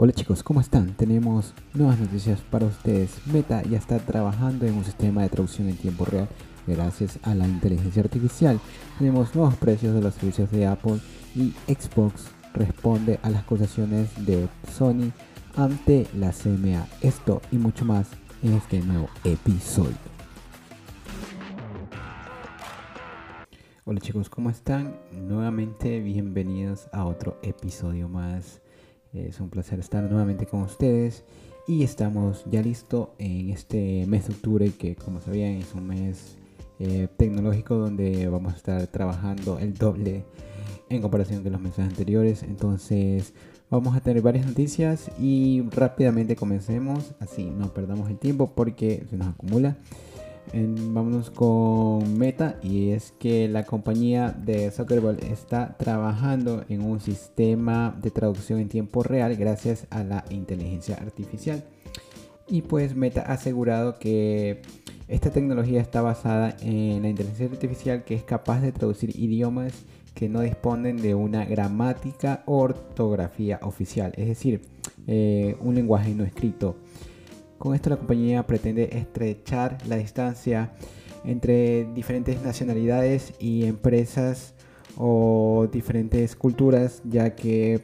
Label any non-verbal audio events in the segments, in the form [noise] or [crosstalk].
Hola chicos, ¿cómo están? Tenemos nuevas noticias para ustedes. Meta ya está trabajando en un sistema de traducción en tiempo real gracias a la inteligencia artificial. Tenemos nuevos precios de los servicios de Apple y Xbox responde a las acusaciones de Sony ante la CMA. Esto y mucho más en este nuevo episodio. Hola chicos, ¿cómo están? Nuevamente bienvenidos a otro episodio más. Es un placer estar nuevamente con ustedes y estamos ya listos en este mes de octubre que como sabían es un mes eh, tecnológico donde vamos a estar trabajando el doble en comparación con los meses anteriores. Entonces vamos a tener varias noticias y rápidamente comencemos, así no perdamos el tiempo porque se nos acumula. Vámonos con Meta y es que la compañía de Zuckerberg está trabajando en un sistema de traducción en tiempo real gracias a la inteligencia artificial. Y pues Meta ha asegurado que esta tecnología está basada en la inteligencia artificial que es capaz de traducir idiomas que no disponen de una gramática ortografía oficial, es decir, eh, un lenguaje no escrito. Con esto la compañía pretende estrechar la distancia entre diferentes nacionalidades y empresas o diferentes culturas, ya que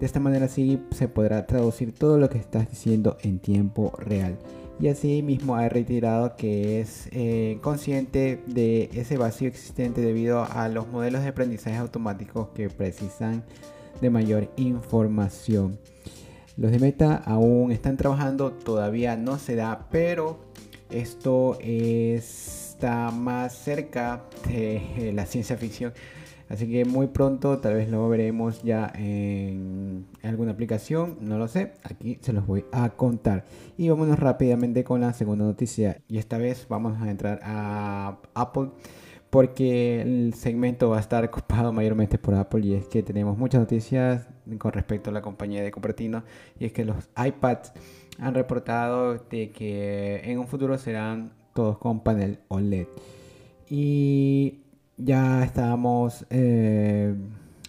de esta manera sí se podrá traducir todo lo que estás diciendo en tiempo real y así mismo ha reiterado que es eh, consciente de ese vacío existente debido a los modelos de aprendizaje automáticos que precisan de mayor información. Los de Meta aún están trabajando, todavía no se da, pero esto está más cerca de la ciencia ficción Así que muy pronto tal vez lo veremos ya en alguna aplicación, no lo sé, aquí se los voy a contar. Y vámonos rápidamente con la segunda noticia. Y esta vez vamos a entrar a Apple porque el segmento va a estar ocupado mayormente por Apple y es que tenemos muchas noticias con respecto a la compañía de Cupertino y es que los iPads han reportado de que en un futuro serán todos con panel OLED. Y ya estábamos eh,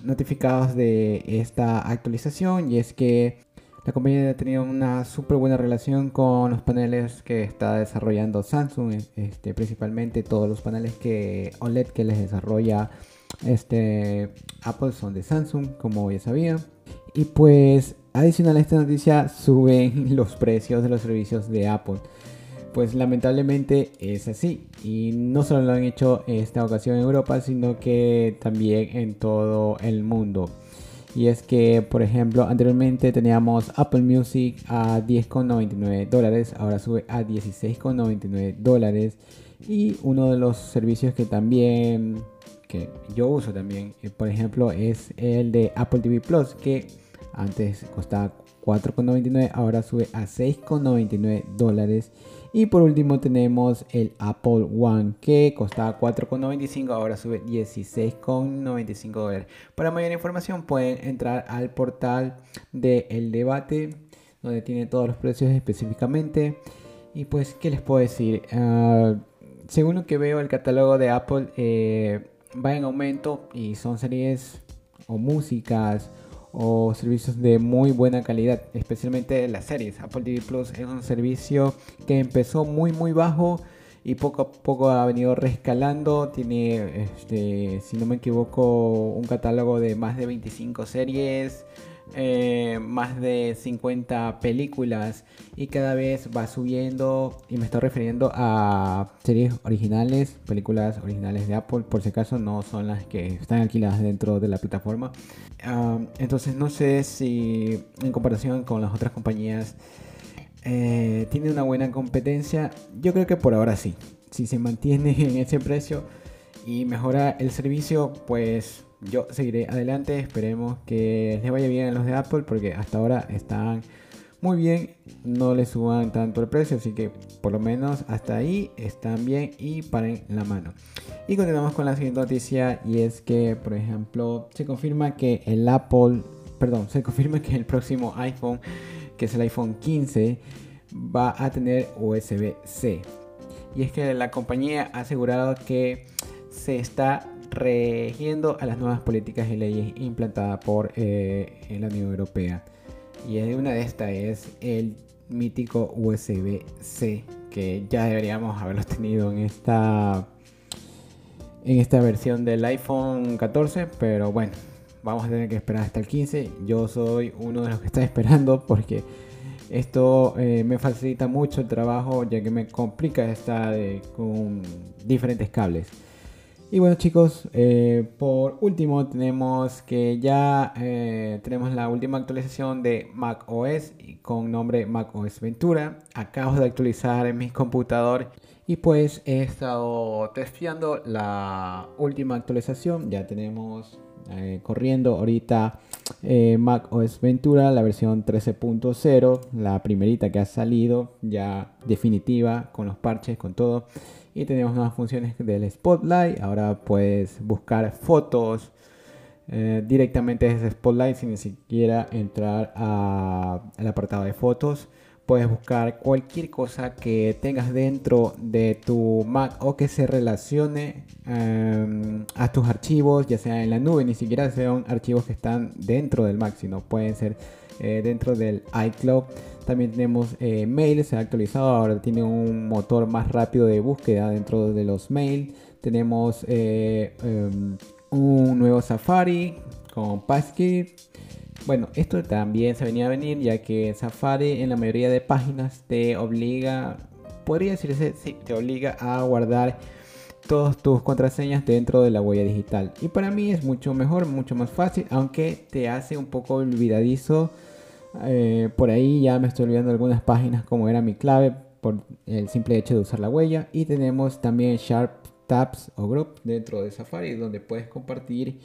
notificados de esta actualización y es que la compañía ha tenido una súper buena relación con los paneles que está desarrollando Samsung, este, principalmente todos los paneles que OLED que les desarrolla este, Apple son de Samsung, como ya sabía. Y pues adicional a esta noticia suben [laughs] los precios de los servicios de Apple pues lamentablemente es así. Y no solo lo han hecho esta ocasión en Europa, sino que también en todo el mundo. Y es que, por ejemplo, anteriormente teníamos Apple Music a 10,99 dólares, ahora sube a 16,99 dólares. Y uno de los servicios que también, que yo uso también, por ejemplo, es el de Apple TV Plus, que antes costaba 4,99, ahora sube a 6,99 dólares. Y por último tenemos el Apple One que costaba 4,95, ahora sube 16,95 dólares. Para mayor información pueden entrar al portal de El Debate, donde tiene todos los precios específicamente. Y pues, ¿qué les puedo decir? Ah, según lo que veo, el catálogo de Apple eh, va en aumento y son series o músicas o servicios de muy buena calidad, especialmente las series. Apple TV Plus es un servicio que empezó muy muy bajo y poco a poco ha venido rescalando. Tiene, este, si no me equivoco, un catálogo de más de 25 series, eh, más de 50 películas y cada vez va subiendo y me estoy refiriendo a series originales, películas originales de Apple, por si acaso no son las que están alquiladas dentro de la plataforma. entonces no sé si en comparación con las otras compañías eh, tiene una buena competencia. Yo creo que por ahora sí. Si se mantiene [laughs] en ese precio y mejora el servicio, pues yo seguiré adelante. Esperemos que les vaya bien a los de Apple porque hasta ahora están muy bien. No les suban tanto el precio, así que por lo menos hasta ahí están bien y paren la mano. Y continuamos con la siguiente noticia y es que, por ejemplo, se confirma que el Apple, perdón, se confirma que el próximo iPhone, que es el iPhone 15, va a tener USB-C. Y es que la compañía ha asegurado que se está regiendo a las nuevas políticas y leyes implantadas por eh, la Unión Europea. Y una de estas es el mítico USB-C que ya deberíamos haberlo [laughs] tenido en esta en esta versión del iPhone 14, pero bueno, vamos a tener que esperar hasta el 15. Yo soy uno de los que está [laughs] esperando porque esto eh, me facilita mucho el trabajo ya que me complica estar con diferentes cables. Y bueno chicos, eh, por último tenemos que ya eh, tenemos la última actualización de Mac OS con nombre Mac OS Ventura. Acabo de actualizar en mi computador y pues he estado testeando la última actualización. Ya tenemos eh, corriendo ahorita Mac OS Ventura, la versión 13.0, la primerita que ha salido ya definitiva con los parches, con todo y tenemos nuevas funciones del Spotlight. Ahora puedes buscar fotos eh, directamente desde Spotlight sin ni siquiera entrar al apartado de fotos. Puedes buscar cualquier cosa que tengas dentro de tu Mac o que se relacione em, a tus archivos, ya sea en la nube, ni siquiera sean archivos que están dentro del Mac, sino pueden ser eh, dentro del iCloud. También tenemos eh, mail, se ha actualizado, ahora tiene un motor más rápido de búsqueda dentro de los mail. Tenemos eh, em, un nuevo Safari con Passkey. Bueno, esto también se venía a venir ya que Safari en la mayoría de páginas te obliga, podría decirse, sí, te obliga a guardar todas tus contraseñas dentro de la huella digital. Y para mí es mucho mejor, mucho más fácil, aunque te hace un poco olvidadizo eh, por ahí ya me estoy olvidando algunas páginas como era mi clave por el simple hecho de usar la huella. Y tenemos también Sharp Tabs o Group dentro de Safari donde puedes compartir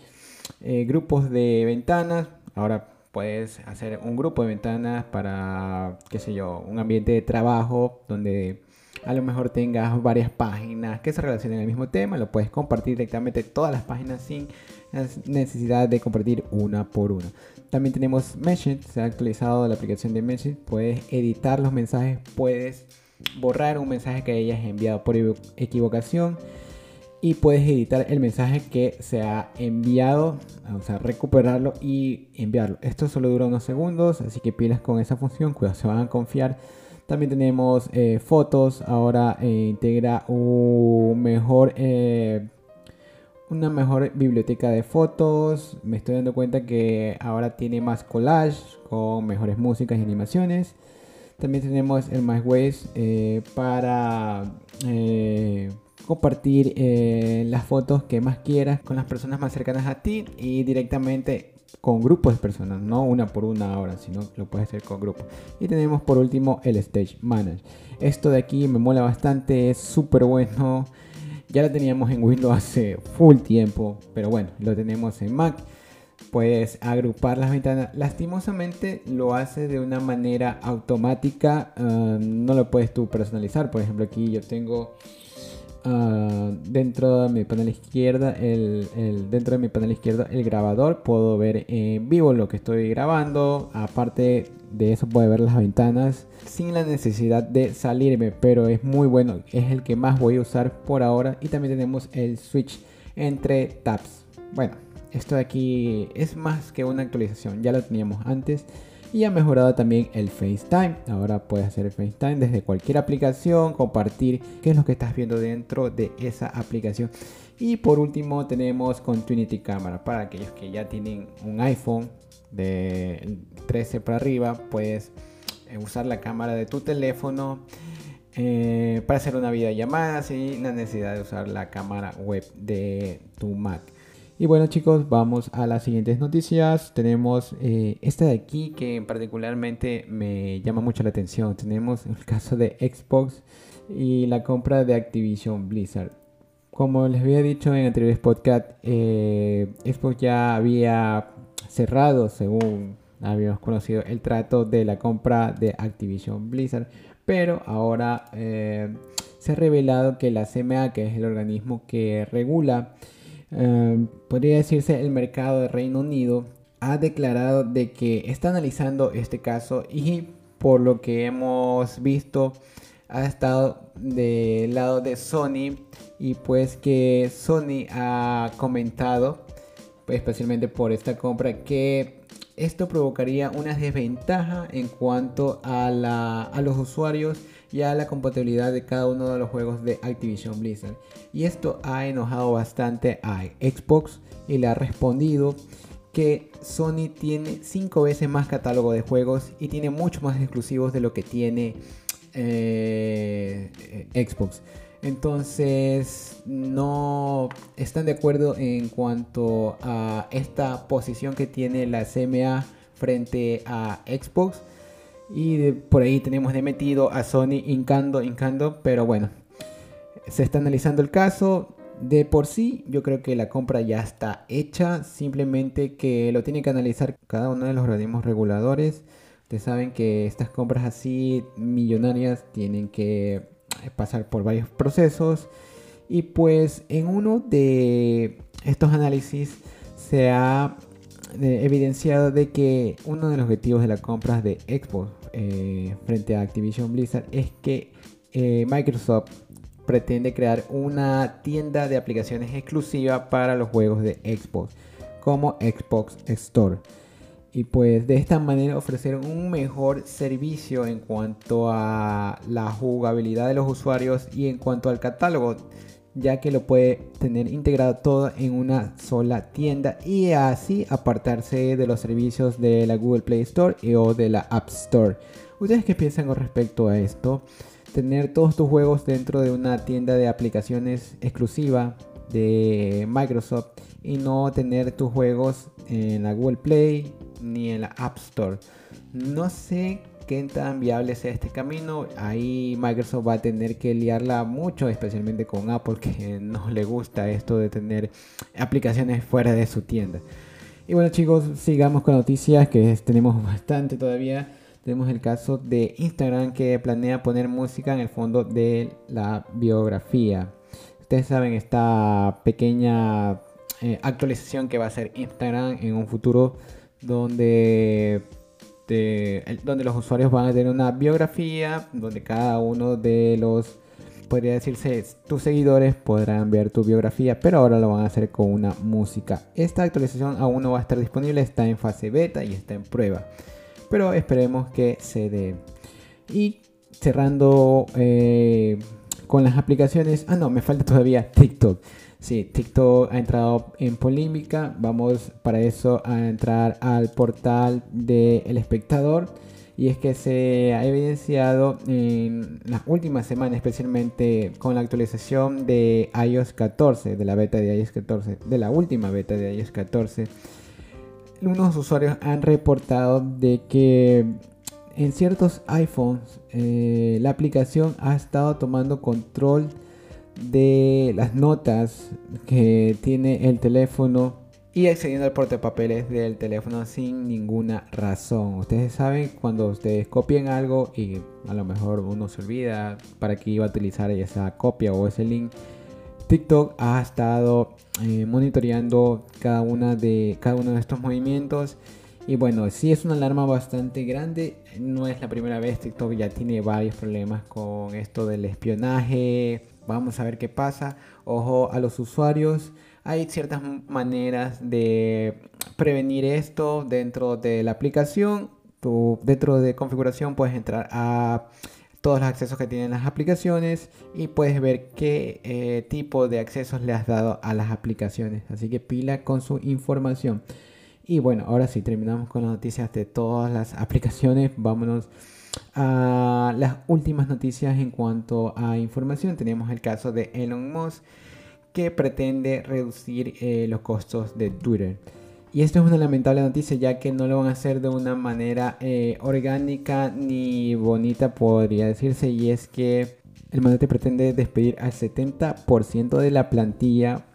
eh, grupos de ventanas. Ahora puedes hacer un grupo de ventanas para, qué sé yo, un ambiente de trabajo donde a lo mejor tengas varias páginas que se relacionen al mismo tema. Lo puedes compartir directamente todas las páginas sin necesidad de compartir una por una. También tenemos Message, se ha actualizado la aplicación de Message. Puedes editar los mensajes, puedes borrar un mensaje que hayas enviado por equivocación y puedes editar el mensaje que se ha enviado, o sea, recuperarlo y enviarlo. Esto solo dura unos segundos, así que pilas con esa función, cuidado, se van a confiar. También tenemos eh, fotos, ahora eh, integra un mejor eh, una mejor biblioteca de fotos. Me estoy dando cuenta que ahora tiene más collage con mejores músicas y animaciones. También tenemos el eh, para compartir eh, las fotos que más quieras con las personas más cercanas a ti y directamente con grupos de personas, no una por una ahora, sino lo puedes hacer con grupos. Y tenemos por último el Stage Manager. Esto de aquí me mola bastante, es súper bueno. Ya lo teníamos en Windows hace full tiempo, pero bueno, lo tenemos en Mac. Puedes agrupar las ventanas. Lastimosamente lo hace de una manera automática. Ah, no lo puedes tú personalizar. Por ejemplo, aquí yo tengo Ah, dentro de mi panel izquierda el, dentro de mi panel izquierdo el grabador puedo ver en vivo lo que estoy grabando. Aparte de eso puedo ver las ventanas sin la necesidad de salirme pero es muy bueno es el que más voy a usar por ahora. Y también tenemos el switch entre tabs. Bueno esto de aquí es más que una actualización ya lo teníamos antes y ha mejorado también el FaceTime. Ahora puedes hacer el FaceTime desde cualquier aplicación, compartir qué es lo que estás viendo dentro de esa aplicación. Y por último tenemos Continuity Camera para aquellos que ya tienen un iPhone de 13 para arriba, puedes eh, usar la cámara de tu teléfono eh, para hacer una videollamada sin la necesidad de usar la cámara web de tu Mac. Y bueno chicos, vamos a las siguientes noticias. Tenemos eh, esta de aquí que particularmente me llama mucho la atención. Tenemos el caso de Xbox y la compra de Activision Blizzard. Como les había dicho en anteriores podcasts, eh, Xbox ya había cerrado, según habíamos conocido, el trato de la compra de Activision Blizzard. Pero ahora eh, se ha revelado que la CMA, que es el organismo que regula Em, podría decirse el mercado de Reino Unido ha declarado de que está analizando este caso y por lo que hemos visto ha estado del lado de Sony y pues que Sony ha comentado especialmente por esta compra que esto provocaría una desventaja en cuanto a, los usuarios y a la compatibilidad de cada uno de los juegos de Activision Blizzard. Y esto ha enojado bastante a Xbox y le ha respondido que Sony tiene 5 veces más catálogo de juegos y tiene mucho más exclusivos de lo que tiene eh, Xbox. Entonces no están de acuerdo en cuanto a esta posición que tiene la CMA frente a Xbox. Y por ahí tenemos de metido a Sony hincando, hincando. Pero bueno, se está analizando el caso. De por sí, yo creo que la compra ya está hecha. Simplemente que lo tiene que analizar cada uno de los organismos reguladores. Ustedes saben que estas compras así millonarias tienen que pasar por varios procesos. Y pues en uno de estos análisis se ha eh, evidenciado de que uno de los objetivos de las compras de Xbox eh, frente a Activision Blizzard es que Microsoft pretende crear una tienda de aplicaciones exclusiva para los juegos de Xbox como Xbox Store y pues de esta manera ofrecer un mejor servicio en cuanto a la jugabilidad de los usuarios y en cuanto al catálogo ya que lo puede tener integrado todo en una sola tienda y así apartarse de los servicios de la Google Play Store o de la App Store. ¿Ustedes qué piensan con respecto a esto? Tener todos tus juegos dentro de una tienda de aplicaciones exclusiva de Microsoft y no tener tus juegos en la Google Play ni en la App Store. No sé qué tan viable sea este camino. Ahí Microsoft va a tener que liarla mucho, especialmente con Apple, que [laughs] no le gusta esto de tener aplicaciones fuera de su tienda. Y bueno chicos, sigamos con noticias que tenemos bastante todavía. Tenemos el caso de Instagram que planea poner música en el fondo de la biografía. Ustedes saben esta pequeña eh, actualización que va a hacer Instagram en un futuro donde, donde los usuarios van a tener una biografía, donde cada uno de los, podría decirse, tus seguidores podrán ver tu biografía, pero ahora lo van a hacer con una música. Esta actualización aún no va a estar disponible, está en fase beta y está en prueba, pero esperemos que se dé. Y cerrando eh, con las aplicaciones, ah no, me falta todavía TikTok. Sí, TikTok ha entrado en polémica. Vamos para eso a entrar al portal del espectador. Y es que se ha evidenciado en las últimas semanas, especialmente con la actualización de iOS 14, de la beta de iOS 14, de la última beta de iOS 14, unos usuarios han reportado de que en ciertos iPhones eh, la aplicación ha estado tomando control de las notas que tiene el teléfono y accediendo al portapapeles del teléfono sin ninguna razón. Ustedes saben cuando ustedes copian algo y a lo mejor uno se olvida para qué iba a utilizar esa copia o ese link. TikTok ha estado eh, monitoreando cada, una de, cada uno de estos movimientos. Y bueno, si es una alarma bastante grande. No es la primera vez. TikTok ya tiene varios problemas con esto del espionaje, Vamos a ver qué pasa. Ojo a los usuarios. Hay ciertas maneras de prevenir esto dentro de la aplicación. Tú, dentro de configuración puedes entrar a todos los accesos que tienen las aplicaciones y puedes ver qué eh, tipo de accesos le has dado a las aplicaciones. Así que pila con su información. Y bueno, ahora sí terminamos con las noticias de todas las [laughs] aplicaciones. Vámonos a las últimas noticias en cuanto a información. Tenemos el caso de Elon Musk que pretende reducir eh, los costos de Twitter. Y esto es una lamentable noticia ya que no lo van a hacer de una manera eh, orgánica ni bonita podría decirse. Y es que el mandate pretende despedir al 70% de la plantilla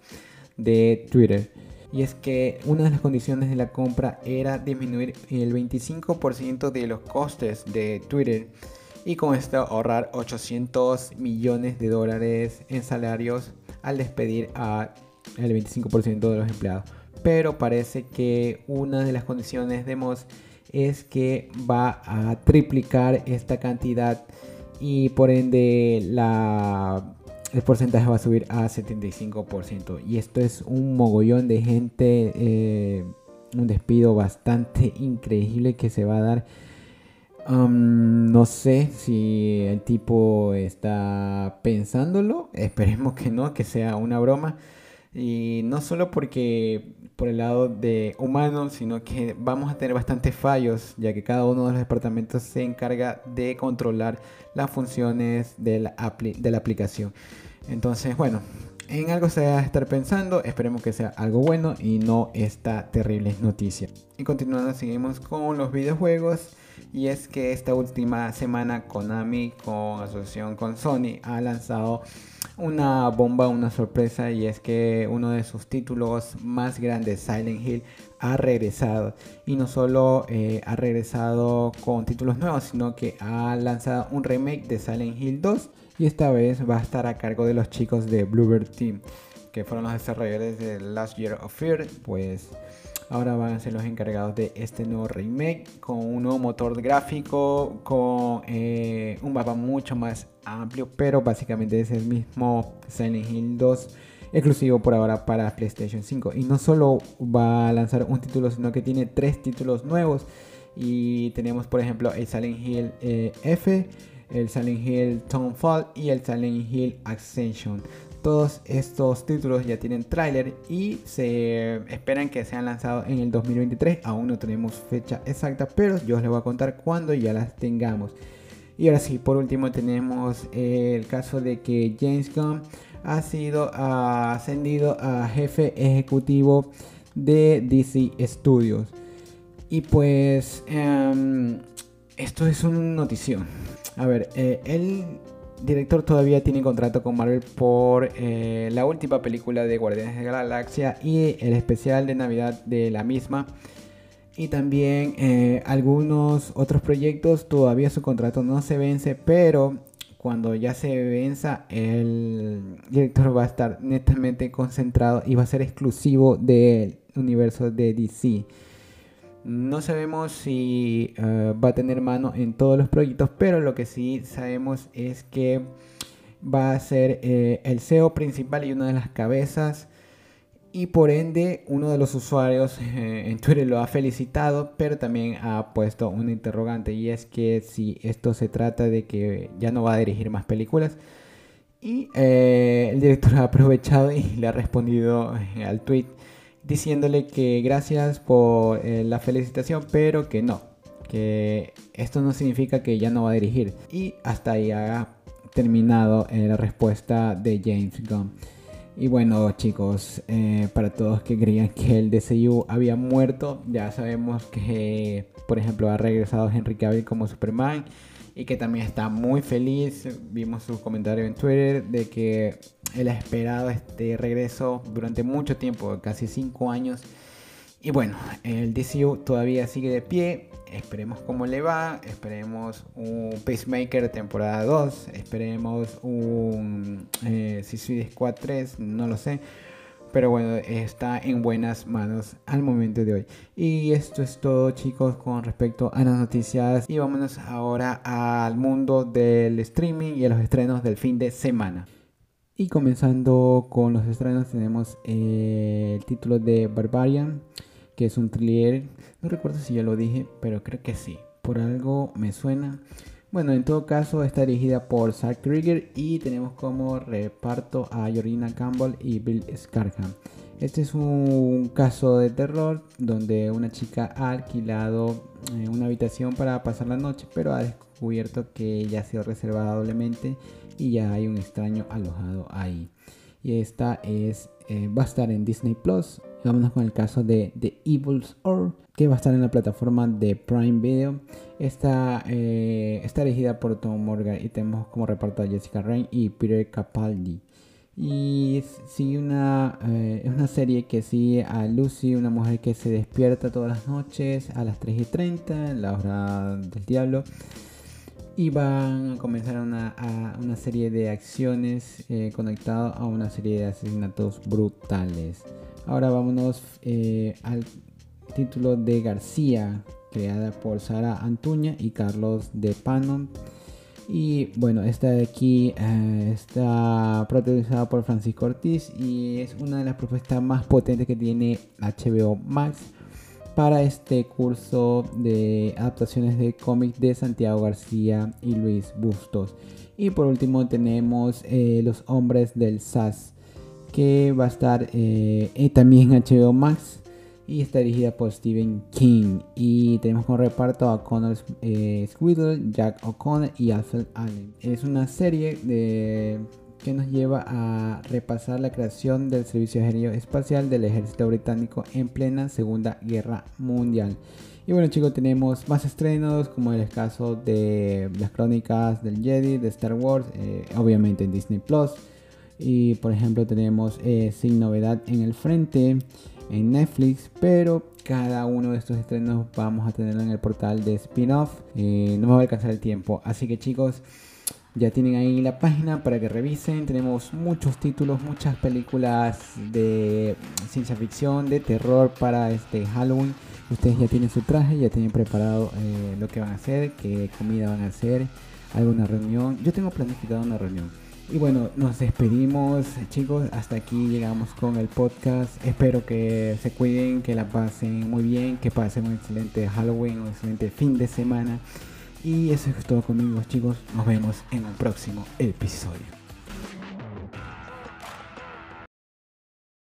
de Twitter y es que una de las condiciones de la compra era disminuir el 25% de los costes de Twitter y con esto ahorrar 800 millones de dólares en salarios al despedir al 25% de los empleados. Pero parece que una de las condiciones de Moss es que va a triplicar esta cantidad y por ende la el porcentaje va a subir a 75%. Y esto es un mogollón de gente eh, un despido bastante increíble que se va a dar. No sé si el tipo está pensándolo, esperemos que no, que sea una broma. Y no solo porque por el lado de humano, sino que vamos a tener bastantes fallos, ya que cada uno de los departamentos se encarga de controlar las funciones de la, de la aplicación. Entonces, bueno, en algo se va a estar pensando, esperemos que sea algo bueno y no esta terrible noticia. Y continuando, seguimos con los videojuegos. Y es que esta última semana Konami, con asociación con Sony, ha lanzado una bomba, una sorpresa. Y es que uno de sus títulos más grandes, Silent Hill, ha regresado. Y no solo eh, ha regresado con títulos nuevos, sino que ha lanzado un remake de Silent Hill 2 y esta vez va a estar a cargo de los chicos de Bluebird Team, que fueron los desarrolladores de Last Year of Fear, pues ahora van a ser los encargados de este nuevo remake con un nuevo motor gráfico, con eh, un mapa mucho más amplio, pero básicamente es el mismo Silent Hill 2 exclusivo por ahora para PlayStation 5. Y no solo va a lanzar un título, sino que tiene tres títulos nuevos. Y tenemos por ejemplo el Silent Hill eh, F el Silent Hill Townfall y el Silent Hill Ascension. Todos estos títulos ya tienen tráiler y se esperan que sean lanzados en el 2023. Aún no tenemos fecha exacta, pero yo os les voy a contar cuando ya las tengamos. Y ahora sí, por último tenemos el caso de que James Gunn ha sido ascendido a jefe ejecutivo de DC Studios. Y pues em, esto es una notición. A ver, eh, el director todavía tiene contrato con Marvel por eh, la última película de Guardianes de la Galaxia y el especial de Navidad de la misma. Y también eh, algunos otros proyectos, todavía su contrato no se vence, pero cuando ya se venza, el director va a estar netamente concentrado y va a ser exclusivo del universo de DC. No sabemos si eh, va a tener mano en todos los proyectos, pero lo que sí sabemos es que va a ser eh, el CEO principal y una de las cabezas. Y por ende, uno de los usuarios [laughs] eh, en Twitter lo ha felicitado, pero también ha puesto una interrogante. Y es que si esto se trata de que ya no va a dirigir más películas. Y el director [laughs] ha aprovechado y le ha respondido al tweet diciéndole que gracias por eh, la felicitación, pero que no, que esto no significa que ya no va a dirigir. Y hasta ahí ha terminado eh, la respuesta de James Gunn. Y bueno chicos, eh, para todos que creían que el DCU había muerto, ya sabemos que por ejemplo ha regresado Henry Cavill como Superman y que también está muy feliz. Vimos su comentario en Twitter de que ha esperado este regreso durante mucho tiempo, casi 5 años. Y bueno, el DCU todavía sigue de pie. Esperemos cómo le va. Esperemos un Pacemaker temporada 2. Esperemos un eh, Suicide Squad 3. No lo sé. Pero bueno, está en buenas manos al momento de hoy. Y esto es todo chicos con respecto a las noticias. Y vámonos ahora al mundo del streaming y a los estrenos del fin de semana. Y comenzando con los estrenos tenemos el título de Barbarian, que es un thriller. No recuerdo si ya lo dije, pero creo que sí. Por algo me suena. Bueno, en todo caso está dirigida por Zack Krieger y tenemos como reparto a Jorina Campbell y Bill Scarham. Este es un caso de terror donde una chica ha alquilado eh, una habitación para pasar la noche, pero ha descubierto que ya ha sido reservada doblemente y ya hay un extraño alojado ahí. Y esta es, eh, va a estar en Disney Plus. Vámonos con el caso de The Evil's Or que va a estar en la plataforma de Prime Video. Está, eh, está dirigida por Tom Morgan y tenemos como reparto a Jessica Rain y Peter Capaldi. Y sigue una, eh, es una serie que sigue a Lucy, una mujer que se despierta todas las noches a las 3 y 30, la hora del diablo. Y van a comenzar una, una serie de acciones eh, conectadas a una serie de asesinatos brutales. Ahora vámonos eh, al título de García, creada por Sara Antuña y Carlos de Panon. Y bueno, esta de aquí eh, está protagonizada por Francisco Ortiz y es una de las propuestas más potentes que tiene HBO Max. Para este curso de adaptaciones de cómics de Santiago García y Luis Bustos. Y por último tenemos eh, Los Hombres del SAS, que va a estar eh, también en HBO Max y está dirigida por Stephen King. Y tenemos como reparto a Connor eh, Jack O'Connor y Alfred Allen. Es una serie de, que nos lleva a repasar la creación del Servicio Aéreo Espacial del Ejército Británico en plena Segunda Guerra Mundial. Y bueno chicos, tenemos más estrenos como el caso de las crónicas del Jedi, de Star Wars, eh, obviamente en Disney Plus. Y por ejemplo tenemos eh, Sin Novedad en el Frente en Netflix, pero cada uno de estos estrenos vamos a tenerlo en el portal de spin-off. Eh, no me va a alcanzar el tiempo, así que chicos, ya tienen ahí la página para que revisen. Tenemos muchos títulos, muchas películas de ciencia ficción, de terror para este Halloween. Ustedes ya tienen su traje, ya tienen preparado eh, lo que van a hacer, qué comida van a hacer, alguna reunión. Yo tengo planificado una reunión y bueno, nos despedimos chicos, hasta aquí llegamos con el podcast. Espero que se cuiden, que la pasen muy bien, que pasen un excelente Halloween, un excelente fin de semana. Y eso es todo conmigo chicos, nos vemos en un próximo episodio.